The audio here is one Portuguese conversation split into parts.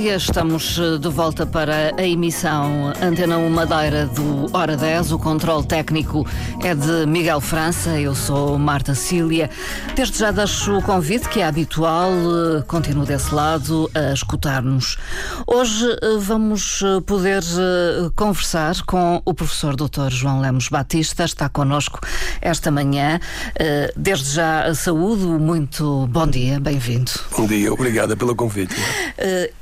dia, estamos eh, de volta para a emissão Antena 1 Madeira do Hora 10. O controle técnico é de Miguel França, eu sou Marta Cília. Desde já deixo o convite, que é habitual, eh, continuo desse lado a escutar-nos. Hoje eh, vamos poder conversar com o professor Dr. João Lemos Batista, está connosco esta manhã. Desde já a saúde, muito bom dia, bem-vindo. Bom dia, obrigada pelo convite. Uh,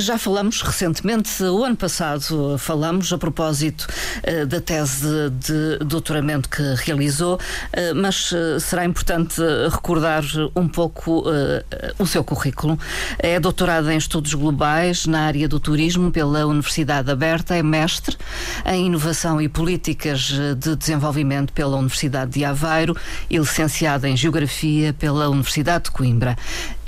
já falamos recentemente, o ano passado falamos a propósito uh, da tese de, de doutoramento que realizou, uh, mas uh, será importante recordar um pouco o seu currículo. É doutorado em estudos globais na área do turismo pela Universidade Aberta, é mestre em inovação e políticas de desenvolvimento pela Universidade de Aveiro e licenciado em geografia pela Universidade de Coimbra.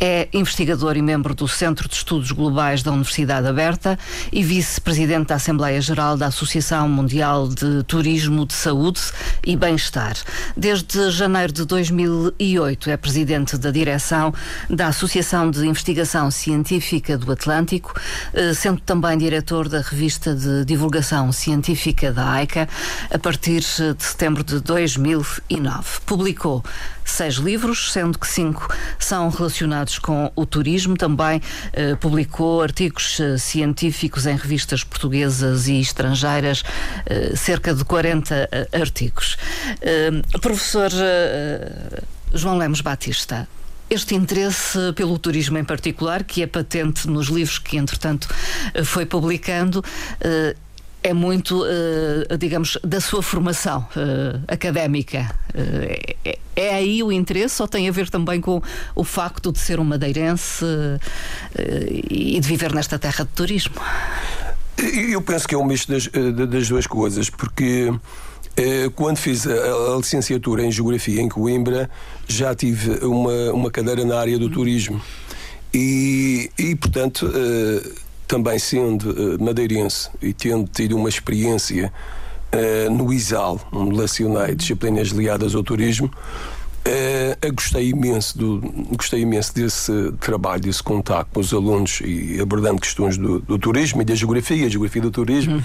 É investigador e membro do Centro de Estudos Globais da Universidade Aberta e vice-presidente da Assembleia Geral da Associação Mundial de Turismo de Saúde e Bem-Estar. Desde janeiro de 2008 é presidente da direção da Associação de Investigação Científica do Atlântico, eh, sendo também diretor da revista de divulgação científica da AICA a partir de setembro de 2009. Publicou seis livros, sendo que cinco são relacionados com o turismo. Também eh, publicou artigos eh, científicos em revistas portuguesas e estrangeiras, eh, cerca de 40 eh, artigos. Eh, professor eh, João Lemos Batista, este interesse pelo turismo em particular, que é patente nos livros que, entretanto, foi publicando, é muito, uh, digamos, da sua formação uh, académica. Uh, é, é, aí o interesse ou tem a ver também com o facto de ser um madeirense e de viver nesta terra de turismo? Eu penso que é um misto das, das duas coisas, porque quando fiz a, licenciatura em Geografia em Coimbra, já tive uma, uma cadeira na área do turismo. E, e portanto também sendo uh, madeirense e tendo tido uma experiência uh, no ISAL, onde lecionei disciplinas ligadas ao turismo, uh, gostei imenso do, gostei imenso desse trabalho, desse contato com os alunos e abordando questões do, do turismo e da geografia, geografia do turismo, uhum.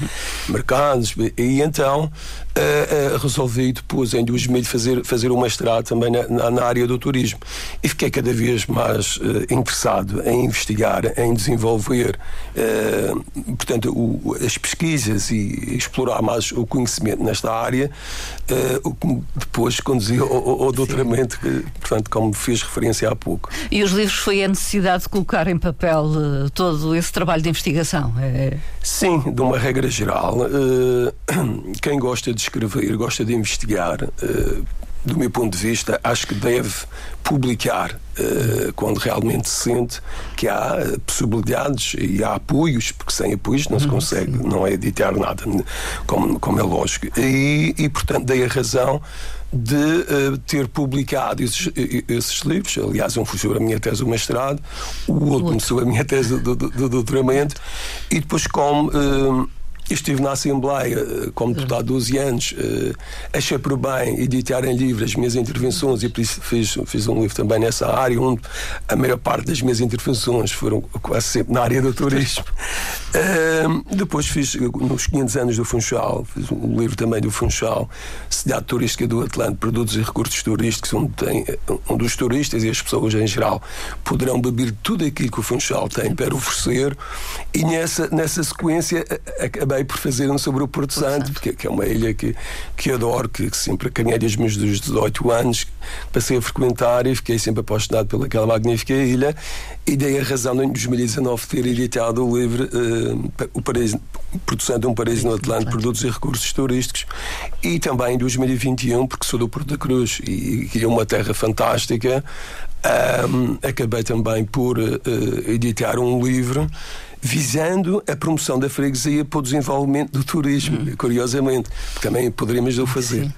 mercados, e então uh, resolvi depois, em 2000, fazer, fazer um mestrado também na, na área do turismo. E fiquei cada vez mais uh, interessado em investigar, em desenvolver, portanto, o, as pesquisas e explorar mais o conhecimento nesta área, o que depois conduziu ao, ao doutoramento, que, portanto, como fiz referência há pouco. E os livros foi a necessidade de colocar em papel uh, todo esse trabalho de investigação? É... Sim, de uma regra geral. Uh, quem gosta de escrever, gosta de investigar, uh, do meu ponto de vista, acho que deve publicar uh, quando realmente se sente que há possibilidades e há apoios, porque sem apoios não se uhum, consegue, não é editar nada, como, como é lógico. E, e portanto, dei a razão de uh, ter publicado esses, esses, livros. Aliás, um foi sobre a minha tese do mestrado, o outro sobre a minha tese do, do, do doutoramento, e depois como. Uh, estive na Assembleia eh, como deputado há 12 anos, uh, achei por bem editar em livro as minhas intervenções e por isso fiz, fiz um livro também nessa área, onde a maior parte das minhas intervenções foram quase sempre na área do turismo. Depois fiz, nos 500 anos do Funchal, fiz um livro também do Funchal, Cidade Turística do Atlântico, Produtos e Recursos Turísticos, onde, tem, onde os turistas e as pessoas em geral poderão beber tudo aquilo que o Funchal tem para oferecer e nessa, nessa sequência acabei por fazer um sobre o Porto Santo, porque, que é uma ilha que, que adoro, que, que sempre caminhei desde os meus 18 anos, passei a frequentar e fiquei sempre apaixonado pelaquela magnífica ilha e dei a razão em 2019 ter editado o livro uh, O Paraíso, Porto Santo, um Paraíso no Atlântico, Produtos e Recursos Turísticos e também em 2021, porque sou do Porto da Cruz e, e é uma terra fantástica. Um, acabei também por uh, editar um livro visando a promoção da freguesia para o desenvolvimento do turismo, hum. curiosamente. Também poderíamos o fazer.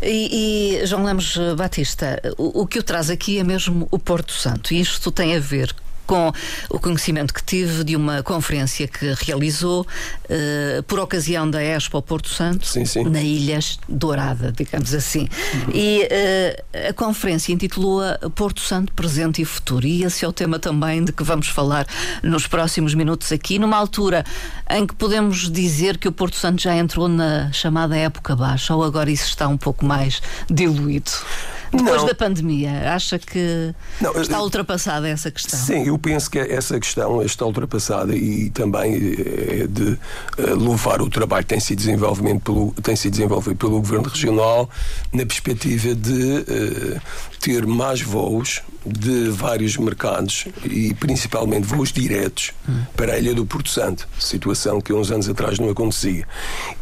E, e, João Lemos Batista, o, o, que o traz aqui é mesmo o Porto Santo. E isto tem a ver com o conhecimento que tive de uma conferência que realizou uh, por ocasião da Expo Porto Santo, sim, sim. na Ilhas Dourada, digamos assim. Uhum. E uh, a conferência intitulou-a Porto Santo Presente e Futuro. E esse é o tema também de que vamos falar nos próximos minutos aqui, numa altura em que podemos dizer que o Porto Santo já entrou na chamada época baixa, ou agora isso está um pouco mais diluído? Depois não. da pandemia, acha que não, está ultrapassada essa questão? Sim, eu penso que essa questão está ultrapassada e também é de eh, louvar o trabalho que tem sido, desenvolvimento pelo, tem sido desenvolvido pelo Governo Regional na perspectiva de uh, ter mais voos de vários mercados e principalmente voos diretos para a Ilha do Porto Santo, situação que uns anos atrás não acontecia.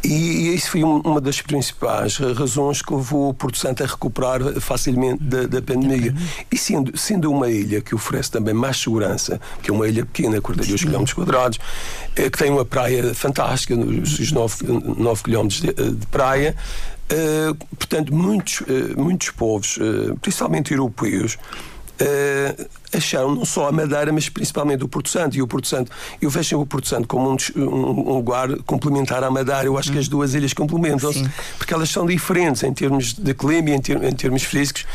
E, isso foi uma das principais razões que levou o Porto Santo a recuperar facilmente da, da pandemia. E sendo, sendo uma ilha que oferece também mais segurança, que é uma ilha pequena, 42 km quadrados, é, que tem uma praia fantástica, nos 9, 9 km de, de praia, Uh, portanto, muitos, uh, muitos povos, uh, principalmente europeus, acharam não só a Madeira, mas principalmente o Porto Santo. E o Porto Santo, eu vejo o Porto Santo como um, um, lugar complementar à Madeira. Eu acho hum. que as duas ilhas complementam-se, porque elas são diferentes em termos de clima e em, ter, em termos físicos,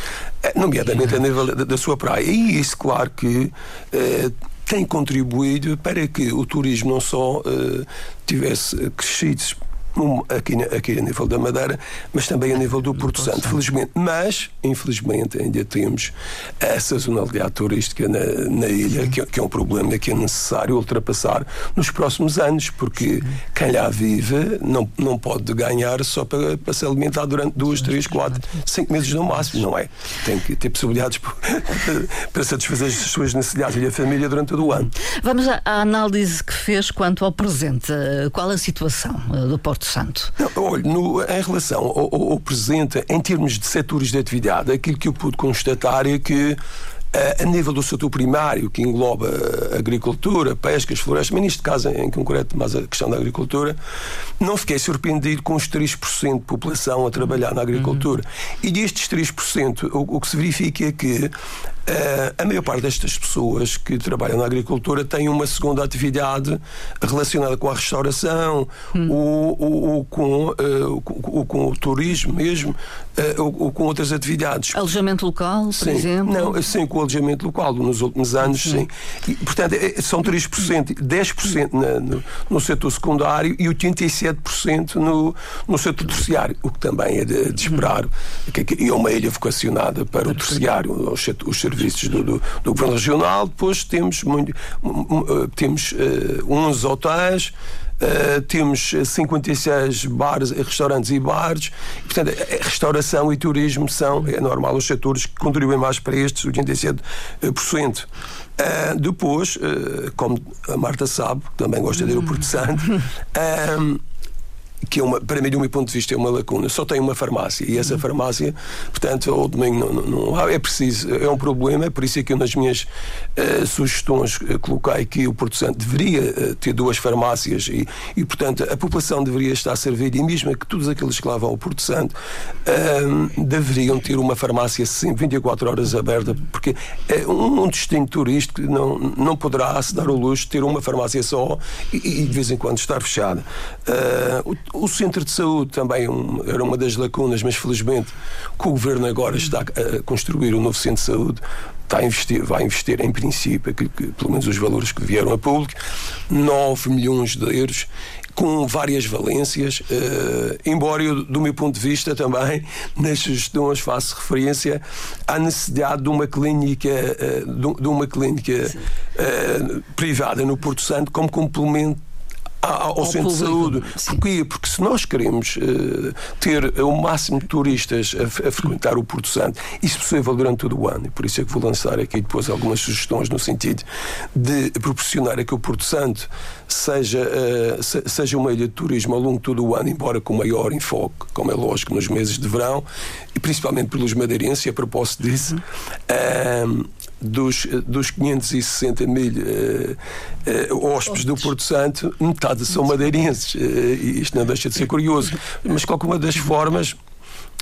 nomeadamente a nível da, da, sua praia. E isso, claro que tem contribuído para que o turismo não só tivesse crescido um, aqui, aqui a nível da Madeira, mas também a nível do Porto Santo, felizmente. Mas, infelizmente, ainda temos a sazonalidade turística na, na ilha, que, que, é um problema que é necessário ultrapassar nos próximos anos, porque quem lá vive não, não pode ganhar só para, para se alimentar durante duas, três, quatro, cinco meses no máximo, não é? Tem que ter possibilidades para satisfazer as suas necessidades e a família durante todo o ano. Vamos à análise que fez quanto ao presente. Qual a situação do Porto Porto Santo? Olha, no, em relação ao, ao, ao presente, em termos de setores de atividade, aquilo que eu pude constatar é que a nível do setor primário, que engloba agricultura, pescas, florestas, mas neste caso em concreto mais a questão da agricultura, não fiquei surpreendido com os 3% de população a trabalhar na agricultura. Uhum. E destes 3%, o, o que se verifica é que a maior parte destas pessoas que trabalham na agricultura têm uma segunda atividade relacionada com a restauração hum. ou, ou, ou, com, uh, ou, com o turismo mesmo, uh, ou, com outras atividades. Alojamento local, por sim. exemplo? Não, sim, com o alojamento local. Nos últimos anos, sim. sim. E, portanto, são 3%, 10% na, no, no setor secundário e 87% no, no setor terciário, o que também é de, de esperar. Hum. Que, é uma ilha vocacionada para o terciário, os, os serviços do, do, do Governo Regional, depois temos, muito, temos uh, 11 hotéis. Uh, temos 56 bares, restaurantes e bares. Portanto, restauração e turismo são, é normal, os setores que contribuem mais para estes 87%. Uh, depois, uh, como a Marta sabe, também gosta de ir ao Porto Santo, que é uma, para mim, do meu ponto de vista, é uma lacuna. Só tem uma farmácia e essa farmácia, portanto, ao domingo não, não, não é preciso, é um problema. É por isso é que eu, nas minhas uh, sugestões, uh, coloquei que o Porto Santo deveria uh, ter duas farmácias e, e, portanto, a população deveria estar servida e mesmo que todos aqueles que lá vão ao Porto Santo deveriam ter uma farmácia sempre 24 horas aberta, porque um, um destino turístico não, não poderá se dar o luxo de ter uma farmácia só e, e de vez em quando estar fechada. O centro de saúde também um, era uma das lacunas, mas felizmente que o governo agora está a construir um novo centro de saúde está a investir, vai investir em princípio, que, que, pelo menos os valores que vieram a público, 9 milhões de euros com várias valências, uh, embora eu, do meu ponto de vista também, nas sugestões faço referência à necessidade de uma clínica, uh, de, de, uma clínica uh, privada no Porto Santo como complemento ao, ao centro público. de saúde. Sim. Porquê? Porque se nós queremos uh, ter o máximo de turistas a, a, frequentar o Porto Santo, isso é possível durante todo o ano, e por isso é que vou lançar aqui depois algumas sugestões no sentido de proporcionar a que o Porto Santo seja, uh, se, seja uma ilha de turismo ao longo de todo o ano, embora com maior enfoque, como é lógico, nos meses de verão, e principalmente pelos madeirenses, e a propósito disso. Uhum. Uh, dos, dos 560 mil uh, uh, hóspedes do Porto Santo, metade são madeirenses. Uh, e isto não deixa de ser curioso. Mas, de qualquer uma das formas,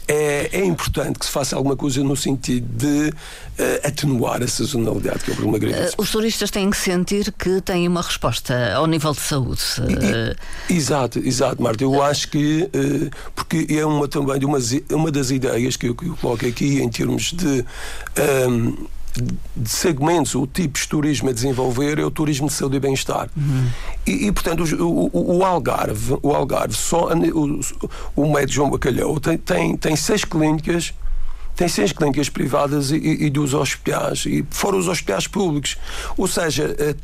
é, é importante que se faça alguma coisa no sentido de uh, atenuar a sazonalidade, que é um problema grave. Uh, os turistas têm que sentir que têm uma resposta ao nível de saúde. E, exato, exato, Marta. Eu acho que, uh, porque é uma também de uma, uma das ideias que eu, que eu coloco aqui em termos de. Um, de segmentos ou tipos de turismo a desenvolver é o turismo de saúde e bem-estar. Uhum. E, e, portanto, o, o, o, Algarve, o Algarve, só o, o médico João Bacalhau tem, tem, tem seis clínicas tem seis clínicas privadas e, e dos hospitais, e fora os hospitais públicos. Ou seja, eh,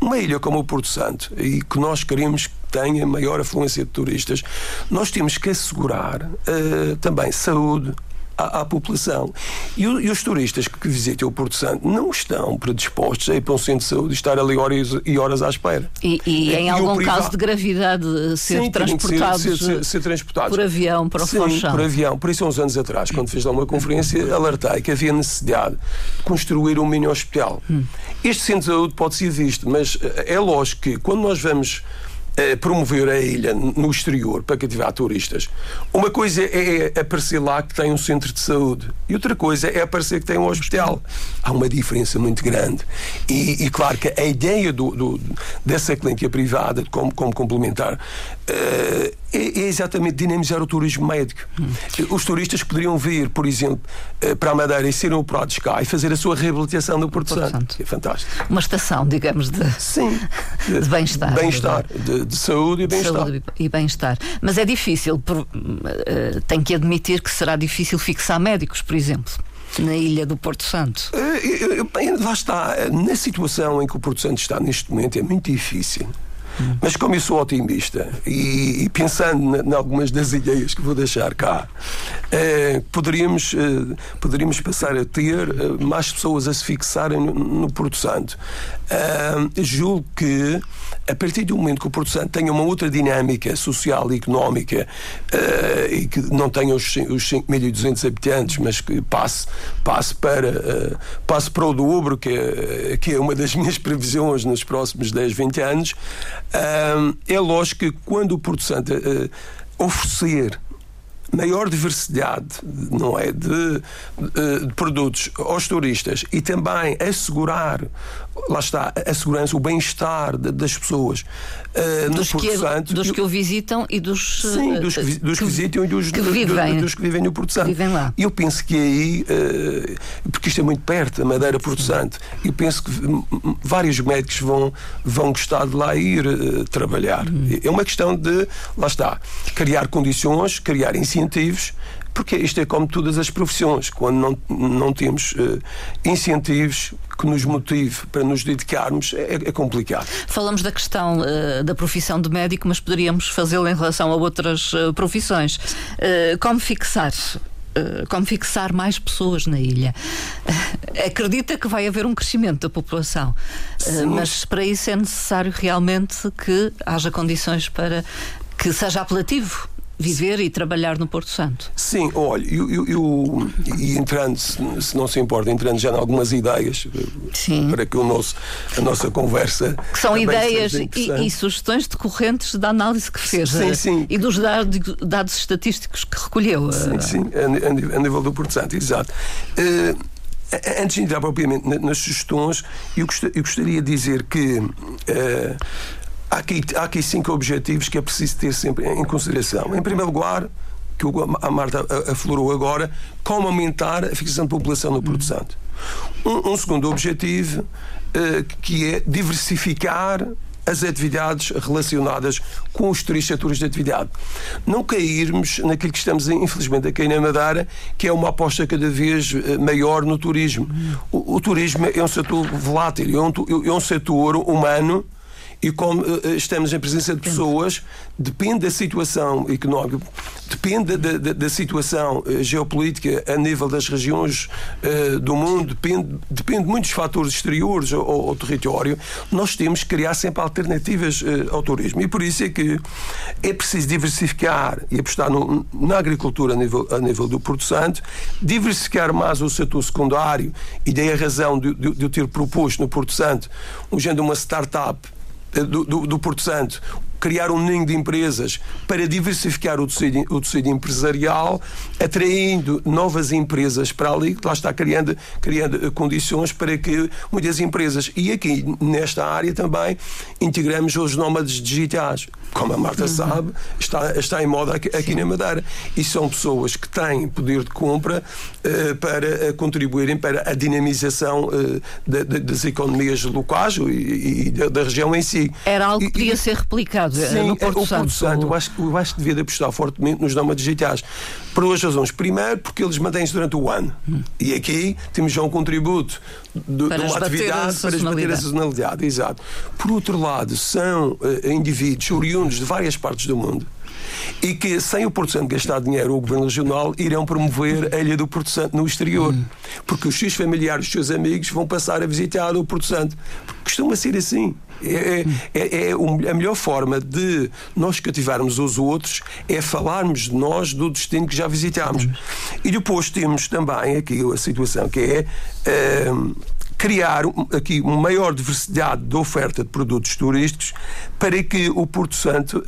uma ilha como o Porto Santo, e que nós queremos que tenha maior afluência de turistas, nós temos que assegurar uh, também saúde, à, à população. E, e, os turistas que visitam o Porto Santo não estão predispostos a ir para um centro de saúde e estar ali horas e horas à espera. E, e em e algum caso de gravidade ser Sim, transportados ser, ser, ser, transportados por avião para o Sim, Funchal. por avião. Por isso, uns anos atrás, quando fiz lá uma conferência, alertei que havia necessidade de construir um mini hospital. Hum. Este centro de saúde pode ser visto, mas é lógico que quando nós vamos promover a ilha no exterior para cativar turistas. Uma coisa é aparecer lá que tem um centro de saúde e outra coisa é aparecer que tem um hospital. Há uma diferença muito grande. E, e claro que a ideia do, do, dessa clínica privada como, como complementar uh, é, é, exatamente dinamizar o turismo médico. Hum. Os turistas poderiam vir, por exemplo, uh, para a Madeira e serem operados cá e fazer a sua reabilitação no Porto, Porto Santo. Santo. É fantástico. Uma estação, digamos, de, Sim, de, de bem-estar. Bem-estar, de, de, saúde e bem-estar. Saúde e bem-estar. Mas é difícil, por, uh, tem que admitir que será difícil fixar médicos, por exemplo na ilha do Porto Santo? Uh, lá está. Na situação em que o Porto Santo está neste momento, é muito difícil. Mas como eu sou otimista e, e pensando em algumas das ideias que vou deixar cá, eh, poderíamos, eh, poderíamos passar a ter eh, mais pessoas a se fixarem no, no Porto Santo. julgo que a partir do momento que o Porto Santo tenha uma outra dinâmica social e económica e que não tenha os, os 5.200 habitantes, mas que passe, passe, para, passe para o dobro, que é, que é uma das minhas previsões nos próximos 10, 20 anos, é lógico que quando o Porto Santo uh, oferecer maior diversidade não é, de, de, de, produtos aos turistas e também assegurar lá está, a segurança, o bem-estar das pessoas uh, dos, que, Santo, dos que o visitam e dos, sim, dos, que, dos que, que visitam e dos que vivem, dos, que vivem no Porto Santo. Vivem lá. Eu penso que aí, uh, porque isto é muito perto, a Madeira Porto Santo, eu penso que vários médicos vão, vão gostar de lá ir uh, trabalhar. Hum. É uma questão de, lá está, criar condições, criar incentivos porque isto é como todas as profissões, quando não, não temos uh, incentivos que nos motive para nos dedicarmos, é, é complicado. Falamos da questão uh, da profissão de médico, mas poderíamos fazê-lo em relação a outras uh, profissões. como fixar como fixar mais pessoas na ilha. acredita que vai haver um crescimento da população, mas para isso é necessário realmente que haja condições para que seja apelativo viver e trabalhar no Porto Santo. Sim, olha, eu, eu, eu e entrando, se, se, não se importa, entrando já em algumas ideias Sim. para que o nosso, a nossa conversa. Que são ideias e, e, sugestões decorrentes da análise que fez sim, eh, sim. e dos dados, dados estatísticos que recolheu. Eh. Sim, sim, a, a nível do Porto Santo, exato. Uh, Antes de entrar propriamente nas sugestões, eu gostaria de dizer que uh, há aqui, há aqui cinco objetivos que é preciso ter sempre em consideração. Em primeiro lugar, que a Marta aflorou agora, como aumentar a fixação de população no Porto Santo. Um, um segundo objetivo, uh, que é diversificar as atividades relacionadas com os três setores de atividade. Não cairmos naquilo que estamos, infelizmente, a cair na Madeira, que é uma aposta cada vez eh, maior no turismo. O, o turismo é um setor volátil, é um, é um setor humano e como uh, estamos em presença de pessoas, depende da situação económica, depende da, da, da situação uh, geopolítica a nível das regiões uh, do mundo, depende, depende de muitos fatores exteriores ao, ao, território. Nós temos que criar sempre alternativas ao turismo. E por isso é que é preciso diversificar e apostar no, na agricultura a nível, a nível do Porto Santo, diversificar mais o setor secundário, e daí a razão de, de, de eu ter proposto no Porto Santo, um género de uma startup do, do, do Porto Santo criar um ninho de empresas para diversificar o tecido, o tecido empresarial, atraindo novas empresas para ali, lá está criando, criando condições para que muitas empresas, e aqui nesta área também, integramos os nómadas digitais. Como a Marta uhum. sabe, está, está em moda aqui, aqui na Madeira. E são pessoas que têm poder de compra para uh, contribuírem para a dinamização uh, de, das economias locais e, da, região em si. Era algo que podia e, ser replicado sim, no Porto o Santo. Porto Santo, eu acho, eu acho que devia apostar fortemente nos nómadas digitais. Por duas razões. Primeiro, porque eles mantêm-se durante o ano. Hum. E aqui temos já um contributo de, de uma atividade para esbater a sazonalidade. Exato. Por outro lado, são indivíduos oriundos de várias partes do mundo e que sem o Porto Santo gastar dinheiro o Governo Regional irão promover a Ilha do Porto Santo no exterior. Porque os seus familiares, os seus amigos vão passar a visitar o Porto Santo. Porque costuma ser assim. É, é, é, é a melhor forma de nós cativarmos os outros é falarmos de nós do destino que já visitámos. E depois temos também aqui a situação que é. Uh, criar aqui uma maior diversidade de oferta de produtos turísticos para que o Porto Santo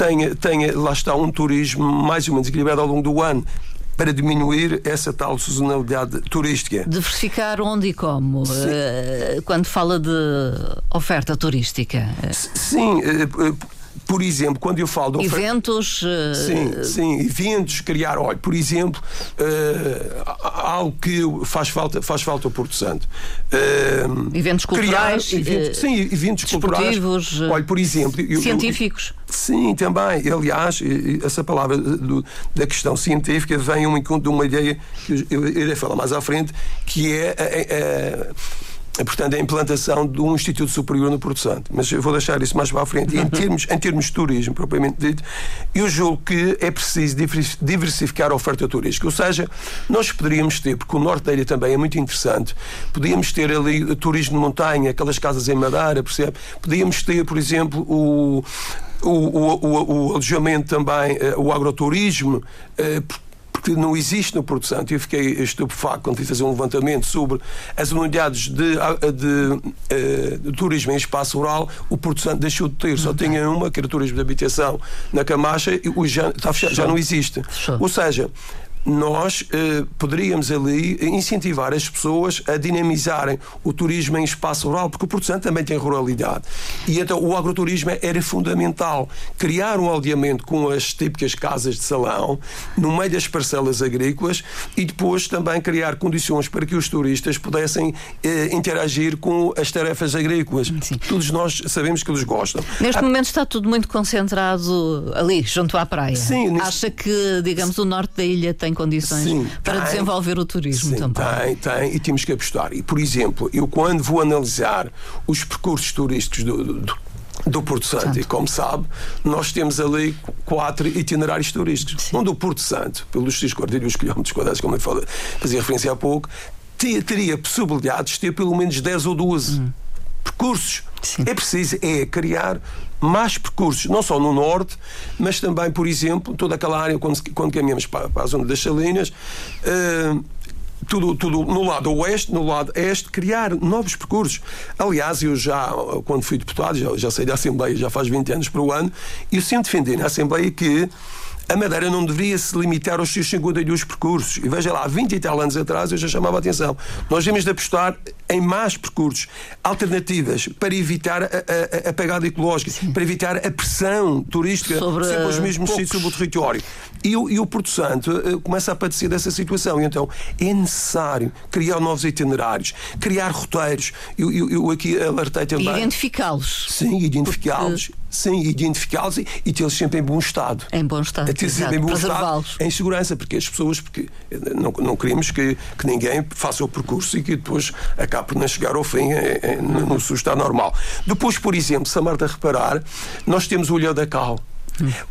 tenha, tenha, lá está, um turismo mais ou menos equilibrado ao longo do ano para diminuir essa tal sazonalidade turística. Diversificar onde e como? Sim. Eh, quando fala de oferta turística? Sim, eh, por exemplo, quando eu falo de. Eventos. Uh... Sim, sim, eventos, criar. Olha, por exemplo, uh, algo que faz falta, faz falta ao Porto Santo. Uh, eventos culturais. Criar, eventos, sim, eventos culturais. Olha, por exemplo. Eu, científicos. Eu, sim, também. Aliás, essa palavra do, da questão científica vem um encontro de uma ideia que eu irei falar mais à frente, que é. a portanto, a implantação de um Instituto Superior no Porto Santo. Mas eu vou deixar isso mais para a frente. E em termos, em termos de turismo, propriamente dito, eu julgo que é preciso diversificar a oferta turística. Ou seja, nós poderíamos ter, porque o norte da ilha também é muito interessante, podíamos ter ali turismo de montanha, aquelas casas em Madeira, percebe? Podíamos ter, por exemplo, o, o, o, o, o alojamento também, eh, o agroturismo, eh, porque não existe no Porto Santo. Eu fiquei estupefacto quando fui fazer um levantamento sobre as unidades de, de, de, eh, de turismo em espaço rural. O Porto Santo deixou de ter, só tinha uma, que era turismo de habitação na Camacha, e o já, já não existe. Ou seja, nós eh, poderíamos ali incentivar as pessoas a dinamizarem o turismo em espaço rural, porque o Porto Santo também tem ruralidade. E então o agroturismo era fundamental. Criar um aldeamento com as típicas casas de salão, no meio das parcelas agrícolas, e depois também criar condições para que os turistas pudessem eh, interagir com as tarefas agrícolas. Sim. Todos nós sabemos que eles gostam. Neste ah, momento está tudo muito concentrado ali, junto à praia. Sim, Acha que, digamos, o norte da ilha tem tem condições sim, para tem, desenvolver o turismo sim, também. Tem, tem, e temos que apostar. E, por exemplo, eu quando vou analisar os percursos turísticos do, do do Porto Santo. Santo. E como sabe, nós temos ali quatro itinerários turísticos. Sim. Um do Porto Santo, pelos X quilómetros quadrados, como eu falei, fazia referência há pouco, teria possibilidades de ter pelo menos 10 ou 12 hum. percursos. Sim. É preciso é criar mais percursos, não só no norte, mas também, por exemplo, toda aquela área, quando, quando caminhamos para, para a zona das Salinas, uh, tudo, tudo no lado oeste, no lado este, criar novos percursos. Aliás, eu já, quando fui deputado, já, já saí da Assembleia, já faz 20 anos para o ano, e eu sempre defendi na Assembleia que a Madeira não deveria se limitar aos seus 52 percursos. E veja lá, há 20 e tal anos atrás eu já chamava a atenção. Nós temos de apostar em mais percursos, alternativas, para evitar a, a, a pegada ecológica, Sim. para evitar a pressão turística sobre sempre os mesmos sítios sobre o território. E, e, o Porto Santo uh, começa a padecer dessa situação. E então é necessário criar novos itinerários, criar roteiros. Eu, eu, eu aqui alertei também. Identificá-los. Sim, identificá-los. Porque... Sim, identificá-los e, e tê-los sempre em bom estado. Em bom estado. Ter sempre em bom estado. Em segurança, porque as pessoas, porque não, não queremos que, que ninguém faça o percurso e que depois acabe por não chegar ao fim no seu estado normal. Depois, por exemplo, se a Marta reparar, nós temos o Olho da Cal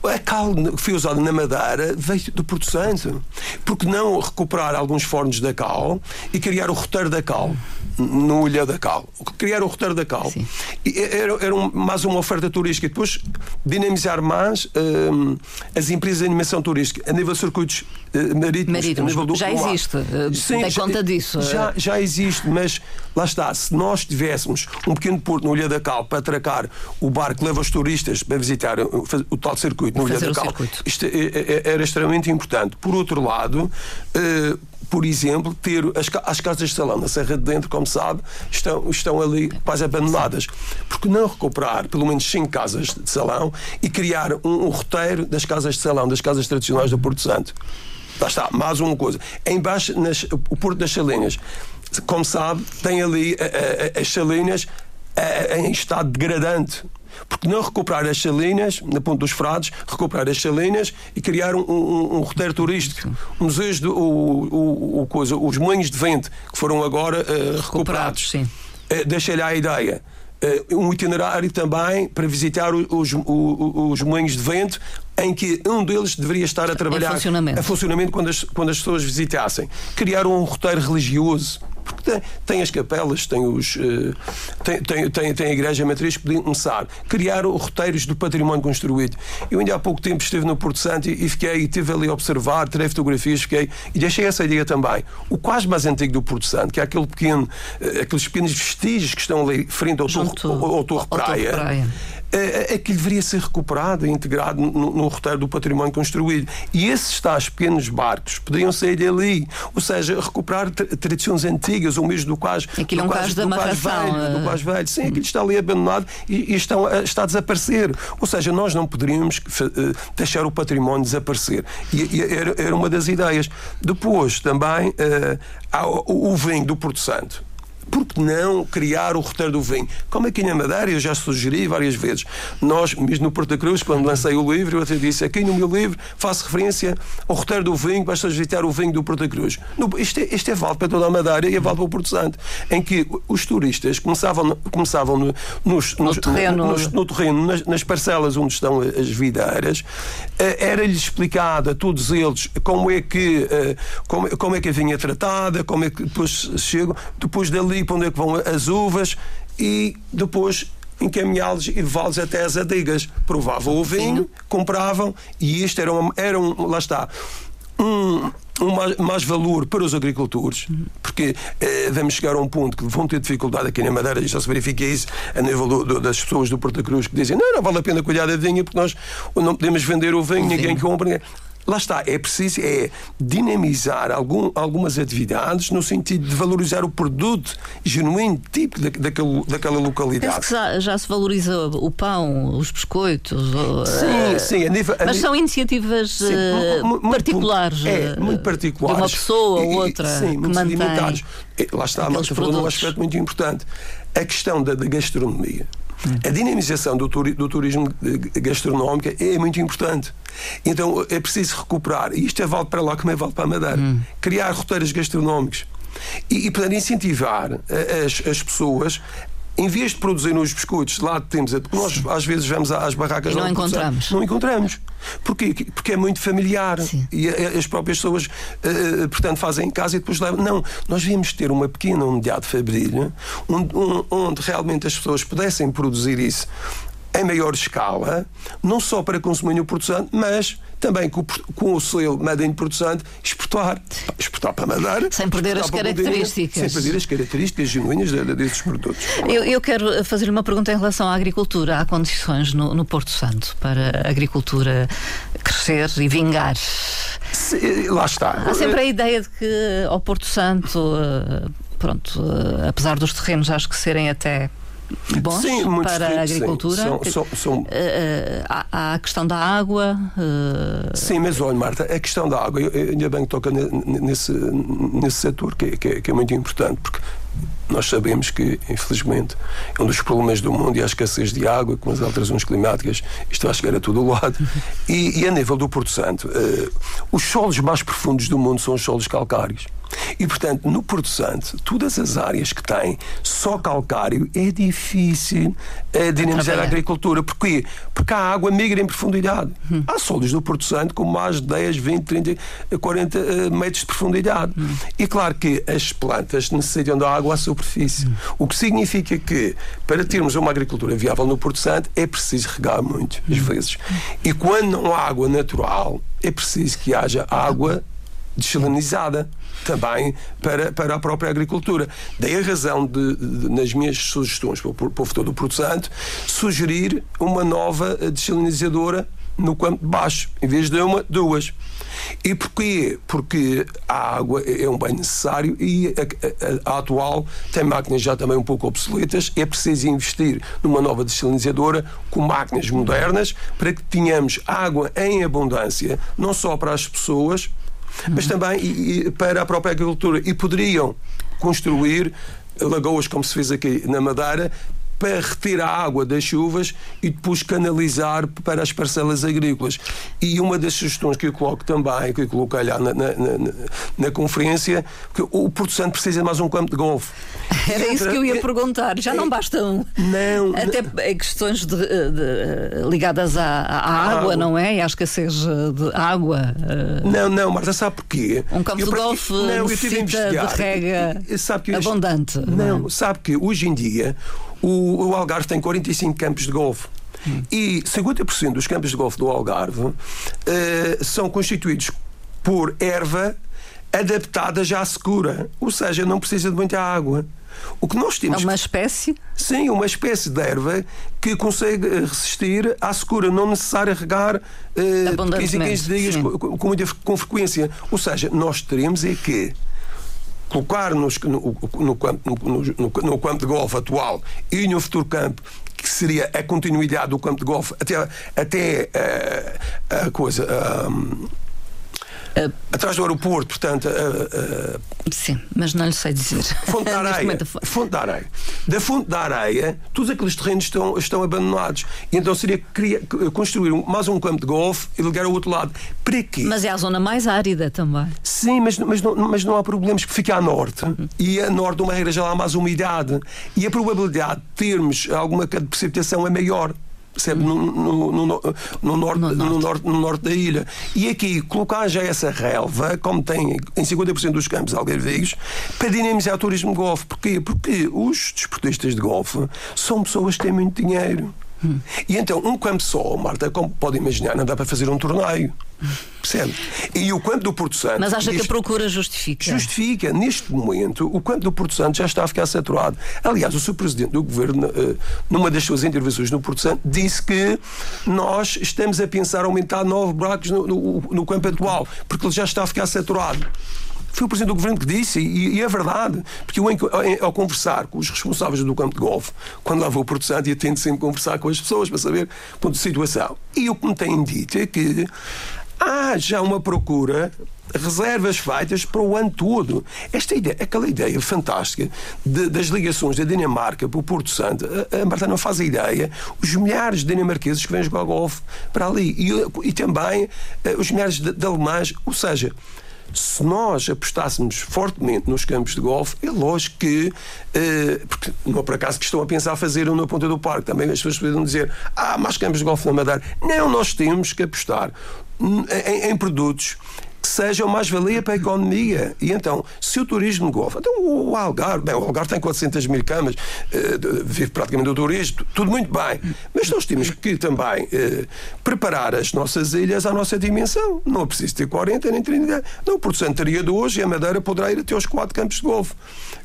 A cal que foi usada na Madeira veio do Porto Santo. Porque não recuperar alguns fornos da cal e criar o roteiro da cal no Ilha da Cal. Criar o roteiro da Cal. Sim. E era, era um, mais uma oferta turística. E depois dinamizar mais um, as empresas de animação turística a nível de circuitos uh, marítimos. marítimos. nível do já existe. Uh, Sim, tem já, conta disso. Já, já existe, mas lá está. Se nós tivéssemos um pequeno porto no Ilha da Cal para atracar o barco que leva os turistas para visitar o, o tal circuito no Ilha da Cal, isto é, é, era extremamente importante. Por outro lado, uh, por exemplo, ter as, as casas de salão na Serra de Dentro, como sabe, estão, estão ali quase abandonadas. Porque não recuperar pelo menos cinco casas de salão e criar um, um roteiro das casas de salão, das casas tradicionais do Porto Santo? Lá está, mais uma coisa. Embaixo, nas, o Porto das Salinas, como sabe, tem ali a, a, as salinas em estado degradante porque não recuperar as salinas, na ponta dos Frades, recuperar as salinas e criar um, um, um roteiro turístico. Museus, do, o, o, o, coisa, os moinhos de vento que foram agora uh, recuperados. Sim. Uh, Deixei-lhe a ideia. Uh, um itinerário também para visitar os, os, os moinhos de vento em que um deles deveria estar a trabalhar em funcionamento, a funcionamento quando, as, quando as pessoas visitassem. Criar um roteiro religioso porque tem, tem as capelas, tem, os, uh, tem, tem, tem, tem, a igreja matriz que podiam começar. Criar roteiros do património construído. Eu ainda há pouco tempo estive no Porto Santo e, fiquei, e estive ali a observar, tirei fotografias, fiquei e deixei essa ideia também. O quase mais antigo do Porto Santo, que é aquele pequeno, uh, aqueles pequenos vestígios que estão ali frente ao, Junto, torre, ao, ao Torre Praia. Torre Praia é, é que deveria ser recuperado e integrado no, no roteiro do património construído. E esses tais pequenos barcos poderiam sair dali, ou seja, recuperar tradições antigas, ou mesmo do quase. Aquilo é um caso da amarração. Velho, do quase velho. Sim, aquilo está ali abandonado e, e estão, está a desaparecer. Ou seja, nós não poderíamos uh, deixar o património desaparecer. E, e era, era, uma das ideias. Depois, também, uh, há o, o vinho do Porto Santo por que não criar o roteiro do vinho? Como aqui na Madeira, eu já sugeri várias vezes. Nós, mesmo no Porto da Cruz, quando lancei o livro, eu até disse aqui no meu livro faço referência ao roteiro do vinho, basta visitar o vinho do Porto da Cruz. No, isto, é, isto é válido para toda a Madeira e é válido para o Porto Santo, em que os turistas começavam, começavam no, nos, no, terreno, no, no, no terreno nas, nas, parcelas onde estão as videiras, eh, era-lhes explicado a todos eles como é que eh, como, como é que a vinha tratada, como é que depois chegam, depois dali para onde é que vão as uvas e depois encaminhá-los e levá-los até as adigas. Provavam o vinho, compravam e isto era, uma, era um, lá está, um, um mais, mais, valor para os agricultores, porque eh, vamos chegar a um ponto que vão ter dificuldade aqui na Madeira, e já se verifica isso a nível do, do, das pessoas do Porto Cruz que dizem não, não vale a pena cuidar da vinha porque nós não podemos vender o vinho, ninguém compra. Lá está, é preciso é dinamizar algum, algumas atividades no sentido de valorizar o produto genuíno, tipo da, daquele, daquela localidade. Penso que já, já, se valoriza o pão, os biscoitos. Sim, uh, sim. A nível, a mas nível, são iniciativas sim, uh, muito, particulares. É, muito particulares. De uma pessoa ou outra. sim, muito mantém limitados. Lá está, a Marta falou num aspecto muito importante. A questão da, da gastronomia. A dinamização do, turi do, turismo gastronómico é muito importante. Então é preciso recuperar, e isto é vale para lá como é vale para a Madeira, hum. criar roteiros gastronómicos e, e poder incentivar as, as pessoas em vez de produzir nos biscoitos, lá temos. Porque nós às vezes vamos às barracas e não encontramos. Não encontramos. Porquê? Porque é muito familiar. Sim. E as próprias pessoas, uh, portanto, fazem em casa e depois levam. Não, nós devíamos ter uma pequena unidade fabril onde, onde realmente as pessoas pudessem produzir isso em maior escala, não só para consumir no Porto Santo, mas também com, com o selo Made in Porto Santo, exportar, exportar para Madeira. Sem perder as características. sem perder as características genuínas desses produtos. Eu, eu quero fazer uma pergunta em relação à agricultura. Há condições no, no Porto Santo para a agricultura crescer e vingar? Se, lá está. Há sempre a ideia de que ao Porto Santo, eh, pronto, eh, apesar dos terrenos acho que serem até bons sim, para a agricultura. São, são, são... Uh, há, há, a questão da água. Uh... Sim, mas olha, Marta, a questão da água, eu, ainda bem que toca nesse, nesse setor que, que, que é muito importante, porque nós sabemos que, infelizmente, é um dos problemas do mundo e a escassez de água, com as alterações climáticas, isto vai chegar a todo o lado. E, e a nível do Porto Santo, uh, os solos mais profundos do mundo são os solos calcários. E, portanto, no Porto Santo, todas as áreas que têm só calcário, é difícil uh, dinamizar a agricultura. Porquê? Porque a água migra em profundidade. Hum. Há solos do Porto Santo com mais de 10, 20, 30, 40 uh, metros de profundidade. Hum. E claro que as plantas necessitam da água à superfície. Hum. O que significa que, para termos uma agricultura viável no Porto Santo, é preciso regar muito, às vezes. E quando não há água natural, é preciso que haja água desalinizada também para, para a própria agricultura. Daí a razão de, de nas minhas sugestões para o povo todo do Porto Santo, sugerir uma nova desalinizadora no campo de baixo, em vez de uma, duas. E porquê? Porque a água é um bem necessário e a, a, a, atual tem máquinas já também um pouco obsoletas. É preciso investir numa nova desalinizadora com máquinas modernas para que tenhamos água em abundância, não só para as pessoas, mas também e, e para a própria agricultura. E poderiam construir lagoas, como se fez aqui na Madeira, para reter a água das chuvas e depois canalizar para as parcelas agrícolas. E uma das sugestões que eu coloco também, que eu coloquei lá na, na, na, na conferência, que o Porto Santo precisa de mais um campo de golfe. Era isso que eu ia é- perguntar. Já não é- basta um. Não. Até questões de, de, ligadas à, à água, água, não é? E à escassez de água. Não, não, Marta, sabe porquê? Um campo eu, de golfe não, necessita de rega sabe que abundante. Não, não, sabe que hoje em dia o, o Algarve tem 45 campos de golfe. Hum. E 50% dos campos de golfe do Algarve uh, são constituídos por erva adaptada já à secura, ou seja, não precisa de muita água. O que nós temos. É uma espécie? Sim, uma espécie de erva que consegue eh, resistir à secura, não necessário regar uh, de 15 em 15 dias com, com, muita, com frequência. Ou seja, nós teremos é que colocar-nos no, no, no, no, campo de golfe atual e no futuro campo que seria a continuidade do campo de golfe até, até uh, a coisa. Uh, Atrás do aeroporto, portanto. Uh, uh, sim, mas não lhe sei dizer. Fonte da Areia. fonte da Areia. Da Fonte da Areia, todos aqueles terrenos estão, estão abandonados. E então seria criar, construir mais um campo de golfe e ligar ao outro lado. Para quê? Mas é a zona mais árida também. Sim, mas, mas, não, mas não há problemas, porque fica a norte. Uhum. E a norte, de uma regra, já há mais umidade. E a probabilidade de termos alguma precipitação é maior percebe? No, no, no, no, norte, no, norte. norte, no norte da ilha. E aqui, colocar já essa relva, como tem em 50% dos campos algarvios, para dinamizar o turismo de golfe. Porquê? Porque os desportistas de golfe são pessoas que têm muito dinheiro. Hum. E então, um campo só, Marta, como pode imaginar, não dá para fazer um torneio. Percebe? E o campo do Porto Santo. Mas acha que a procura justifica? Justifica. Neste momento, o campo do Porto Santo já está a ficar saturado. Aliás, o Sr. Presidente do Governo, eh, numa das suas intervenções no Porto Santo, disse que nós estamos a pensar aumentar nove buracos no, no, no campo atual, porque ele já está a ficar saturado. Foi o Presidente do Governo que disse, e, e é verdade, porque eu, ao conversar com os responsáveis do campo de golfe, quando lá vou Santo, eu tento sempre conversar com as pessoas para saber ponto de situação. E o que me têm dito é que há já uma procura reservas feitas para o ano todo. Esta ideia, aquela ideia fantástica de, das ligações da Dinamarca para o Porto Santo, a, a Marta não faz a ideia, os milhares de dinamarqueses que vêm jogar golfe para ali e, e também uh, os milhares de, de alemães, ou seja, se nós apostássemos fortemente nos campos de golfe, é lógico que, uh, porque não é por acaso que estão a pensar fazer um na ponta do parque, também as pessoas podem dizer, ah, mais campos de golfe na Madeira. Não, nós temos que apostar em, em produtos que sejam mais-valia para a economia. E então, se o turismo golfe, então o Algarve, bem, o Algarve tem 400 mil camas, uh, vive praticamente do turismo, tudo muito bem. Mas nós temos que também uh, preparar as nossas ilhas à nossa dimensão. Não é preciso ter 40 nem 30. Não, o Porto Santo teria de hoje e a Madeira poderá ir até aos quatro campos de golfe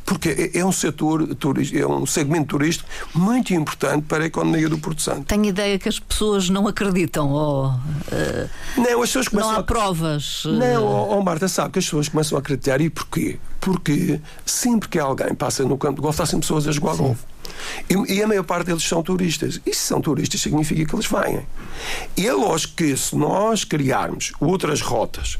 porque é, é um setor, é um segmento turístico muito importante para a economia do Porto Santo. Tenho ideia que as pessoas não acreditam ou uh, não, as pessoas não há a... provas. Uh... Não, oh, oh, Marta, sabe que as pessoas começam a acreditar e porquê? Porque sempre que alguém passa no campo de golfe, há sempre pessoas a jogar golfe. E, e, a maior parte deles são turistas. E se são turistas, significa que eles vêm. E é lógico que se nós criarmos outras rotas,